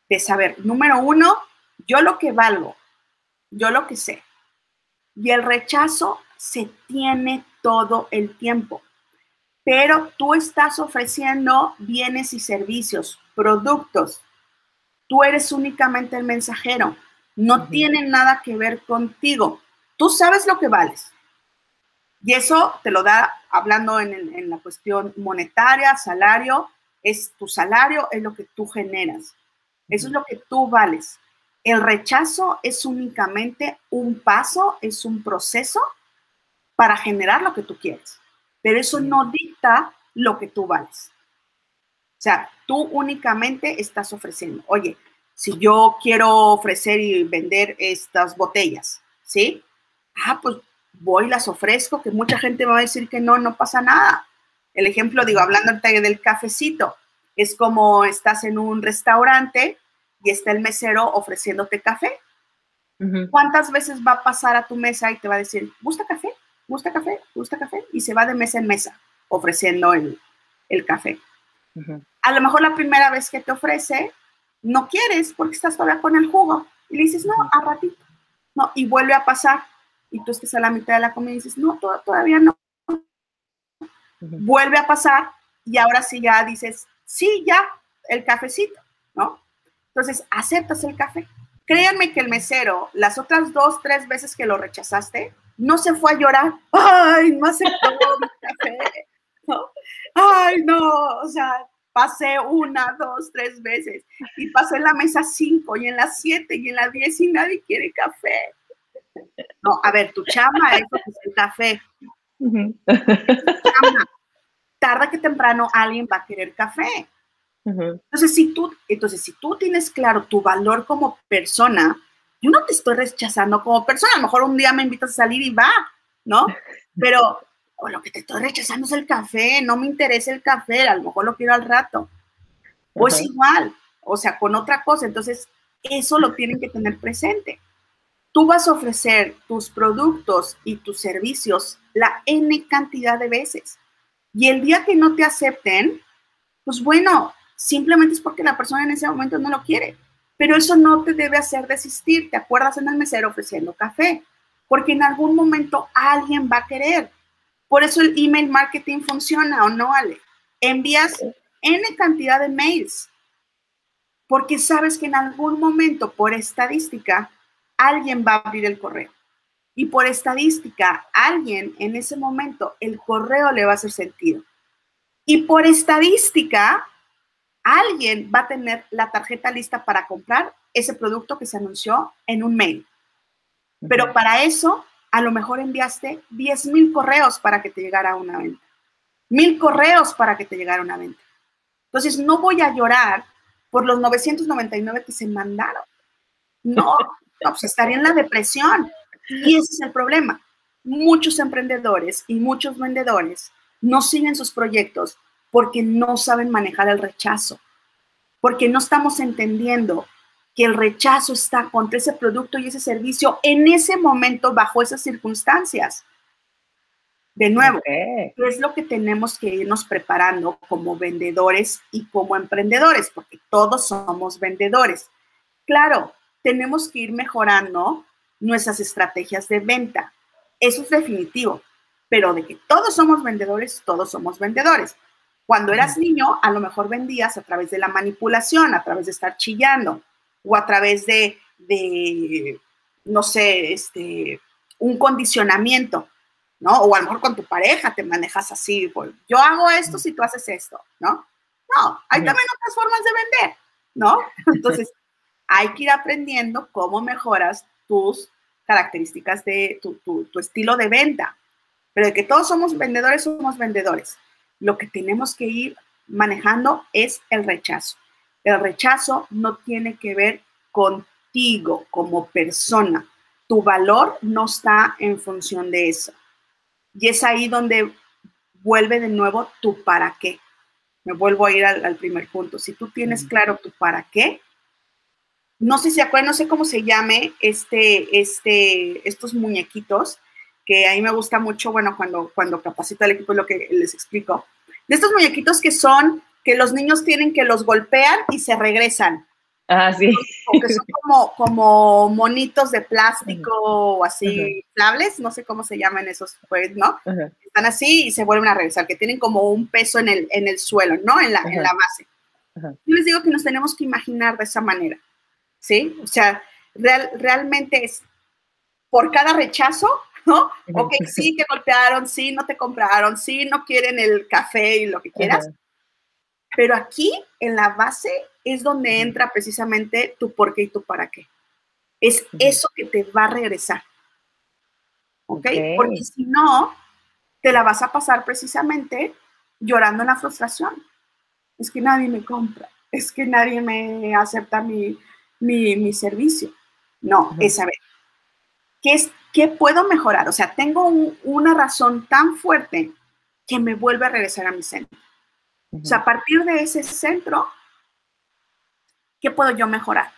de saber, número uno, yo lo que valgo, yo lo que sé. Y el rechazo se tiene todo el tiempo. Pero tú estás ofreciendo bienes y servicios, productos. Tú eres únicamente el mensajero no tienen nada que ver contigo. Tú sabes lo que vales. Y eso te lo da hablando en, la cuestión monetaria, salario, es tu salario, es lo que tú generas. Eso es lo que tú vales. El rechazo es únicamente un paso, es un proceso para generar lo que tú quieres. Pero eso no dicta lo que tú vales. O sea, tú únicamente estás ofreciendo, oye, si yo quiero ofrecer y vender estas botellas, ¿sí? Ah, pues voy y las ofrezco, que mucha gente va a decir que no, no pasa nada. El ejemplo, digo, hablando del cafecito, es como estás en un restaurante y está el mesero ofreciéndote café. ¿Cuántas veces va a pasar a tu mesa y te va a decir, ¿gusta café? ¿Gusta café? ¿Gusta café? Y se va de mesa en mesa ofreciendo el, café. A lo mejor la primera vez que te ofrece, no quieres porque estás todavía con el jugo. Y le dices, no, a ratito. No, y vuelve a pasar. Y tú estás a la mitad de la comida y dices, no, todavía no. Vuelve a pasar y ahora sí ya dices, sí, ya, el cafecito, ¿no? Entonces, aceptas el café. Créanme que el mesero, las otras dos, tres veces que lo rechazaste, no se fue a llorar. Ay, no aceptó mi café. ¿No? Ay, no, o sea, pasé una, dos, tres veces y pasé en la mesa cinco y en las siete y en las diez y nadie quiere café. No, a ver, tu chama es el café. Tarda que temprano alguien va a querer café. Entonces, si tú, entonces, si tú tienes claro tu valor como persona, yo no te estoy rechazando como persona. A lo mejor un día me invitas a salir y va, ¿no? Pero o lo que te estoy rechazando es el café, no me interesa el café, a lo mejor lo quiero al rato. O es igual, o sea, con otra cosa. Entonces, eso lo tienen que tener presente. Tú vas a ofrecer tus productos y tus servicios la N cantidad de veces. Y el día que no te acepten, pues bueno, simplemente es porque la persona en ese momento no lo quiere. Pero eso no te debe hacer desistir. ¿Te acuerdas en el mesero ofreciendo café? Porque en algún momento alguien va a querer. Por eso el email marketing funciona o no, Ale. Envías N cantidad de mails porque sabes que en algún momento, por estadística, alguien va a abrir el correo. Y por estadística, alguien en ese momento, el correo le va a hacer sentido. Y por estadística, alguien va a tener la tarjeta lista para comprar ese producto que se anunció en un mail. Pero para eso a lo mejor enviaste 10 mil correos para que te llegara una venta. Mil correos para que te llegara una venta. Entonces, no voy a llorar por los 999 que se mandaron. No, *laughs* pues estaría en la depresión. Y ese es el problema. Muchos emprendedores y muchos vendedores no siguen sus proyectos porque no saben manejar el rechazo. porque no estamos entendiendo que el rechazo está contra ese producto y ese servicio en ese momento bajo esas circunstancias. De nuevo, ¿qué es lo que tenemos que irnos preparando como vendedores y como emprendedores? Porque todos somos vendedores. Claro, tenemos que ir mejorando nuestras estrategias de venta. Eso es definitivo, pero de que todos somos vendedores, todos somos vendedores. Cuando eras niño, a lo mejor vendías a través de la manipulación, a través de estar chillando o a través de, de no sé, este, un condicionamiento, ¿no? O a lo mejor con tu pareja te manejas así, pues, yo hago esto si tú haces esto, ¿no? No, hay también otras formas de vender, ¿no? *laughs* Entonces, hay que ir aprendiendo cómo mejoras tus características de tu, tu, tu estilo de venta. Pero de que todos somos vendedores, somos vendedores. Lo que tenemos que ir manejando es el rechazo. El rechazo no tiene que ver contigo como persona. Tu valor no está en función de eso. Y es ahí donde vuelve de nuevo tu para qué. Me vuelvo a ir al, primer punto. Si tú tienes claro tu para qué, no sé si acuerdan, no sé cómo se llame este, este, estos muñequitos, que a mí me gusta mucho, bueno, cuando, cuando capacito al equipo, es lo que les explico. De estos muñequitos que son que los niños tienen que los golpean y se regresan. Ah, sí. que son como, como monitos de plástico o así inflables, no sé cómo se llaman esos, pues, ¿no? Están así y se vuelven a regresar, que tienen como un peso en el, en el suelo, ¿no? En la, en la base. Yo les digo que nos tenemos que imaginar de esa manera, ¿sí? O sea, real, realmente es por cada rechazo, ¿no? Ok, sí, te golpearon, sí, no te compraron, sí, no quieren el café y lo que quieras. Pero aquí, en la base, es donde entra precisamente tu por qué y tu para qué. Es eso que te va a regresar. ¿Ok? Porque si no, te la vas a pasar precisamente llorando en la frustración. Es que nadie me compra, es que nadie me acepta mi, mi, servicio. No, es saber, ¿qué, es, ¿qué puedo mejorar? O sea, tengo una razón tan fuerte que me vuelve a regresar a mi centro. O sea, a partir de ese centro, ¿qué puedo yo mejorar?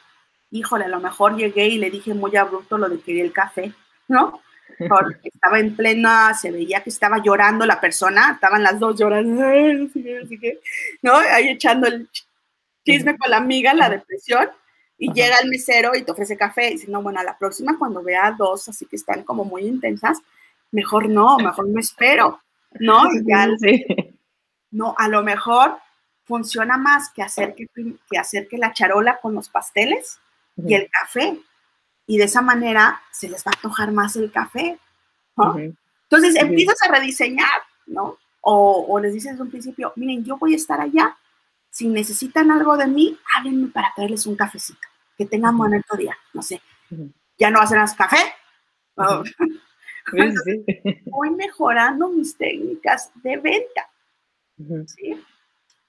Híjole, a lo mejor llegué y le dije muy abrupto lo de querer el café, ¿no? *laughs* Porque estaba en plena, se veía que estaba llorando la persona, estaban las dos llorando, *laughs* ¿no? Ahí echando el chisme con la amiga, la depresión, y llega el mesero y te ofrece café, y dice, no, bueno, a la próxima cuando vea dos así que están como muy intensas, mejor no, mejor me espero, ¿no? Y ya, *laughs* sí. No, a lo mejor funciona más que hacer que, que, hacer que la charola con los pasteles y el café. Y de esa manera se les va a antojar más el café. Entonces empiezas a rediseñar, ¿no? O, les dices desde un principio, miren, yo voy a estar allá. Si necesitan algo de mí, háblenme para traerles un cafecito. Que tengan buen día, no sé. Ya no hacen más café. *laughs* *laughs* voy mejorando mis técnicas de venta. ¿sí?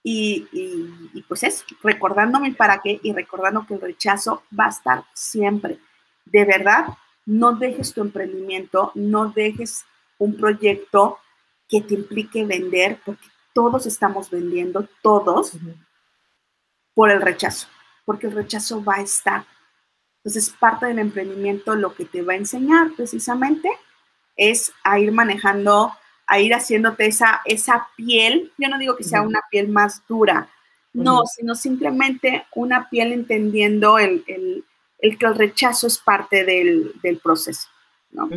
Y, y, pues es recordándome para qué y recordando que el rechazo va a estar siempre. De verdad, no dejes tu emprendimiento, no dejes un proyecto que te implique vender, porque todos estamos vendiendo, todos, por el rechazo, porque el rechazo va a estar. Entonces, parte del emprendimiento lo que te va a enseñar precisamente es a ir manejando a ir haciéndote esa, esa piel, yo no digo que sea una piel más dura, no, sino simplemente una piel entendiendo el, el, que el rechazo es parte del, proceso, ¿no?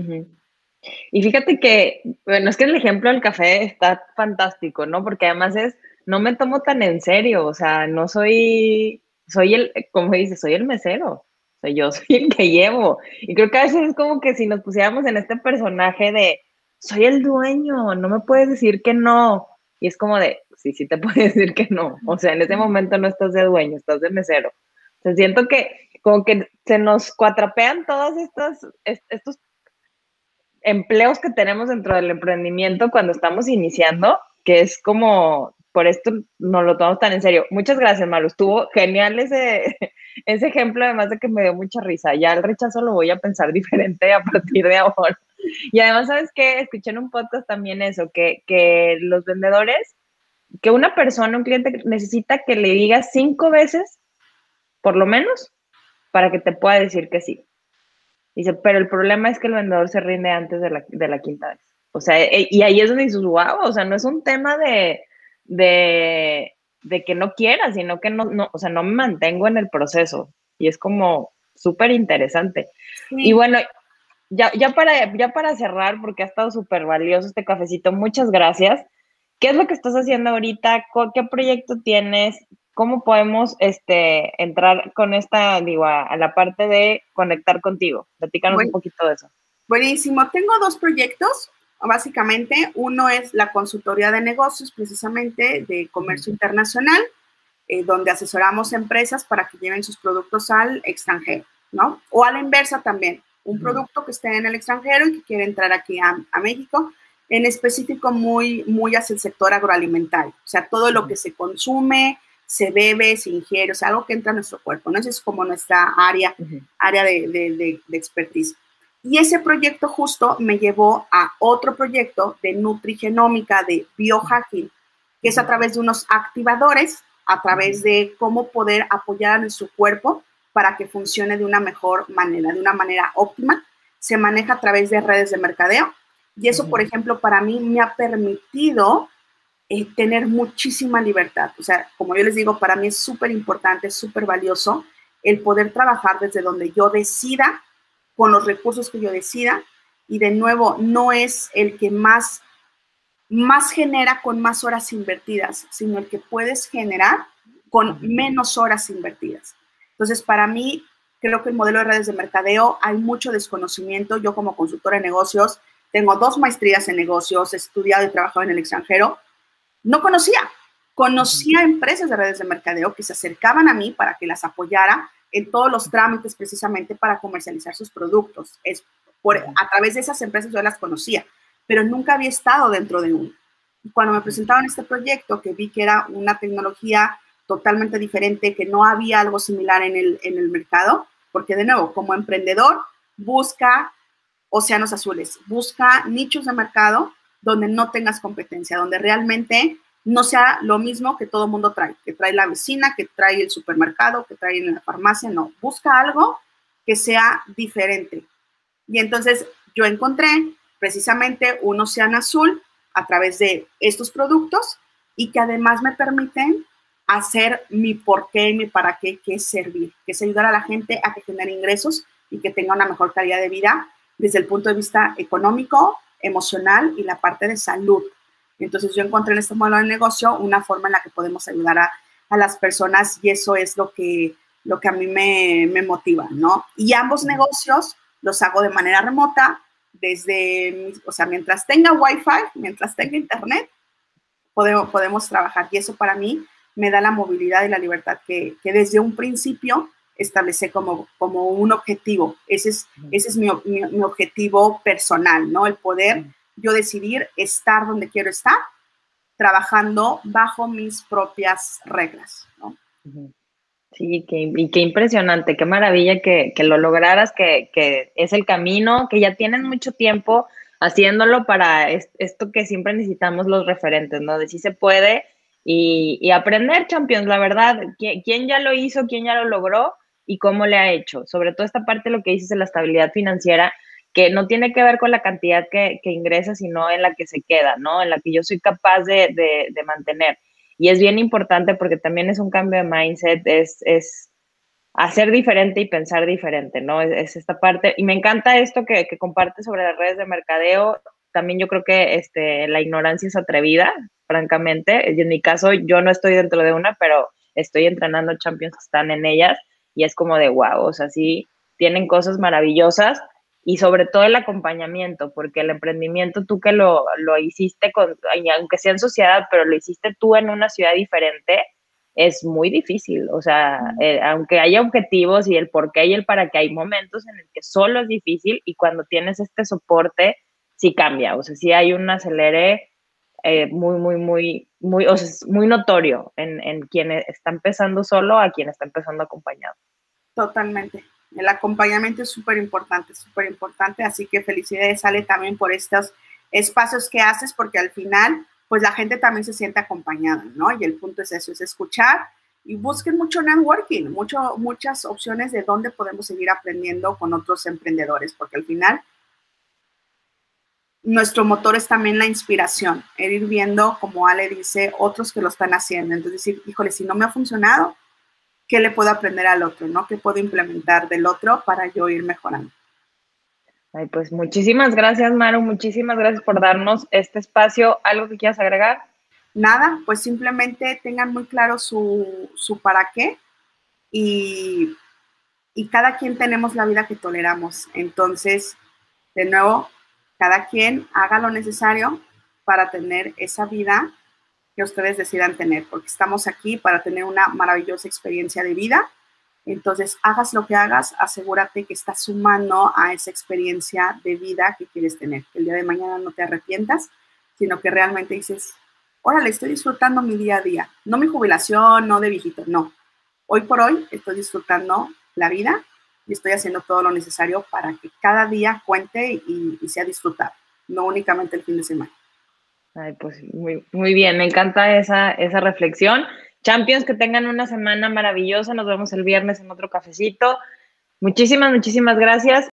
Y fíjate que, bueno, es que el ejemplo del café está fantástico, ¿no? Porque además es, no me tomo tan en serio, o sea, no soy, soy el, como dices, soy el mesero, o sea, yo *laughs* soy el que llevo. Y creo que a veces es como que si nos pusiéramos en este personaje de, soy el dueño, no me puedes decir que no. Y es como de, sí, sí te *laughs* puedes decir que no. O sea, en ese momento no estás de dueño, estás de mesero. O siento que como que se nos cuatrapean todos estos, estos empleos que tenemos dentro del emprendimiento cuando estamos iniciando, que es como, por esto no lo tomamos tan en serio. Muchas gracias, Maru. Estuvo genial ese, *laughs* ese ejemplo, además de que me dio mucha risa. Ya el rechazo lo voy a pensar *laughs* diferente a partir de ahora. Y además, ¿sabes qué? Escuché en un podcast también eso, que, que los vendedores que una persona, un cliente necesita que le digas cinco veces, por lo menos, para que te pueda decir que sí. Dice, pero el problema es que el vendedor se rinde antes de la, de la quinta vez. O sea, e, y ahí es donde dices, wow, o sea, no es un tema de, de, de que no quiera, sino que no, no, o sea, no me mantengo en el proceso. Y es como súper interesante. Y bueno, ya, ya, para, ya para cerrar, porque ha estado súper valioso este cafecito, muchas gracias. ¿Qué es lo que estás haciendo ahorita? ¿Qué proyecto tienes? ¿Cómo podemos este, entrar con esta, digo, a, la parte de conectar contigo? Platícanos un poquito de eso. Buenísimo. Tengo dos proyectos, básicamente. Uno es la consultoría de negocios, precisamente de comercio internacional, eh, donde asesoramos empresas para que lleven sus productos al extranjero, ¿no? O a la inversa también. Un producto que esté en el extranjero y que quiere entrar aquí a, a México, en específico muy, muy hacia el sector agroalimentario. O sea, todo lo que se consume, se bebe, se ingiere, o sea, algo que entra a nuestro cuerpo, ¿no? Esa es como nuestra área, área de, de, de, expertise. Y ese proyecto justo me llevó a otro proyecto de nutrigenómica, de biohacking, que es a través de unos activadores, a través de cómo poder apoyar a nuestro cuerpo para que funcione de una mejor manera, de una manera óptima. Se maneja a través de redes de mercadeo. Y eso, por ejemplo, para mí me ha permitido eh, tener muchísima libertad. O sea, como yo les digo, para mí es súper importante, súper valioso el poder trabajar desde donde yo decida, con los recursos que yo decida. Y de nuevo, no es el que más, más genera con más horas invertidas, sino el que puedes generar con menos horas invertidas. Entonces, para mí, creo que el modelo de redes de mercadeo hay mucho desconocimiento. Yo como consultora de negocios tengo dos maestrías en negocios, he estudiado y trabajado en el extranjero no conocía. Conocía empresas de redes de mercadeo que se acercaban a mí para que las apoyara en todos los trámites precisamente para comercializar sus productos. Es por, a través de esas empresas yo las conocía, pero nunca había estado dentro de uno. Y cuando me presentaron este proyecto, que vi que era una tecnología totalmente diferente, que no había algo similar en el, en el mercado, porque de nuevo, como emprendedor, busca océanos azules, busca nichos de mercado donde no tengas competencia, donde realmente no sea lo mismo que todo mundo trae, que trae la vecina, que trae el supermercado, que trae en la farmacia, no, busca algo que sea diferente. Y entonces yo encontré precisamente un océano azul a través de estos productos y que además me permiten hacer mi por qué y mi para qué, que es servir, que es ayudar a la gente a que tenga ingresos y que tenga una mejor calidad de vida desde el punto de vista económico, emocional y la parte de salud. Entonces yo encontré en este modelo de negocio una forma en la que podemos ayudar a, las personas y eso es lo que, lo que a mí me, motiva, ¿no? Y ambos negocios los hago de manera remota, desde, o sea, mientras tenga Wi-Fi, mientras tenga Internet, podemos, podemos trabajar. Y eso para mí me da la movilidad y la libertad que, desde un principio establecí como, como un objetivo. Ese es, ese es mi, mi, objetivo personal, ¿no? El poder yo decidir estar donde quiero estar, trabajando bajo mis propias reglas. Sí, qué, y qué impresionante, qué maravilla que, que lo lograras, que, que, es el camino, que ya tienen mucho tiempo haciéndolo para esto que siempre necesitamos los referentes, ¿no? De si se puede y, y aprender, Champions, la verdad, ¿quién, ya lo hizo, quién ya lo logró y cómo le ha hecho. Sobre todo esta parte lo que dices de la estabilidad financiera, que no tiene que ver con la cantidad que, ingresa, sino en la que se queda, ¿no? En la que yo soy capaz de, mantener. Y es bien importante porque también es un cambio de mindset, es, hacer diferente y pensar diferente, ¿no? Es, esta parte. Y me encanta esto que, que compartes sobre las redes de mercadeo. También yo creo que este, la ignorancia es atrevida, francamente. En mi caso, yo no estoy dentro de una, pero estoy entrenando champions que están en ellas y es como de wow, o sea, sí, tienen cosas maravillosas y sobre todo el acompañamiento, porque el emprendimiento tú que lo, lo hiciste, con, aunque sea en sociedad, pero lo hiciste tú en una ciudad diferente, es muy difícil. O sea, eh, aunque haya objetivos y el por qué y el para qué, hay momentos en el que solo es difícil y cuando tienes este soporte, sí cambia. O sea, sí hay un acelere eh, muy, muy, muy, muy, o sea, muy notorio en, en quien está empezando solo a quien está empezando acompañado. Totalmente. El acompañamiento es súper importante, súper importante. Así que felicidades, Ale, también por estos espacios que haces, porque al final pues la gente también se siente acompañada, ¿no? Y el punto es eso, es escuchar y busquen mucho networking, mucho, muchas opciones de dónde podemos seguir aprendiendo con otros emprendedores, porque al final nuestro motor es también la inspiración, el ir viendo, como Ale dice, otros que lo están haciendo. Entonces decir, híjole, si no me ha funcionado, ¿qué le puedo aprender al otro? ¿no? ¿Qué puedo implementar del otro para yo ir mejorando? Ay, pues muchísimas gracias, Maru, muchísimas gracias por darnos este espacio. ¿Algo que quieras agregar? Nada, pues simplemente tengan muy claro su, su para qué y, y cada quien tenemos la vida que toleramos. Entonces, de nuevo, cada quien haga lo necesario para tener esa vida que ustedes decidan tener, porque estamos aquí para tener una maravillosa experiencia de vida. Entonces, hagas lo que hagas, asegúrate que estás sumando a esa experiencia de vida que quieres tener. Que el día de mañana no te arrepientas, sino que realmente dices, órale, estoy disfrutando mi día a día. No mi jubilación, no de viejito, no. Hoy por hoy estoy disfrutando la vida y estoy haciendo todo lo necesario para que cada día cuente y, sea disfrutado, no únicamente el fin de semana. Ay, pues muy, muy bien, me encanta esa, esa reflexión. Champions, que tengan una semana maravillosa. Nos vemos el viernes en otro cafecito. Muchísimas, muchísimas gracias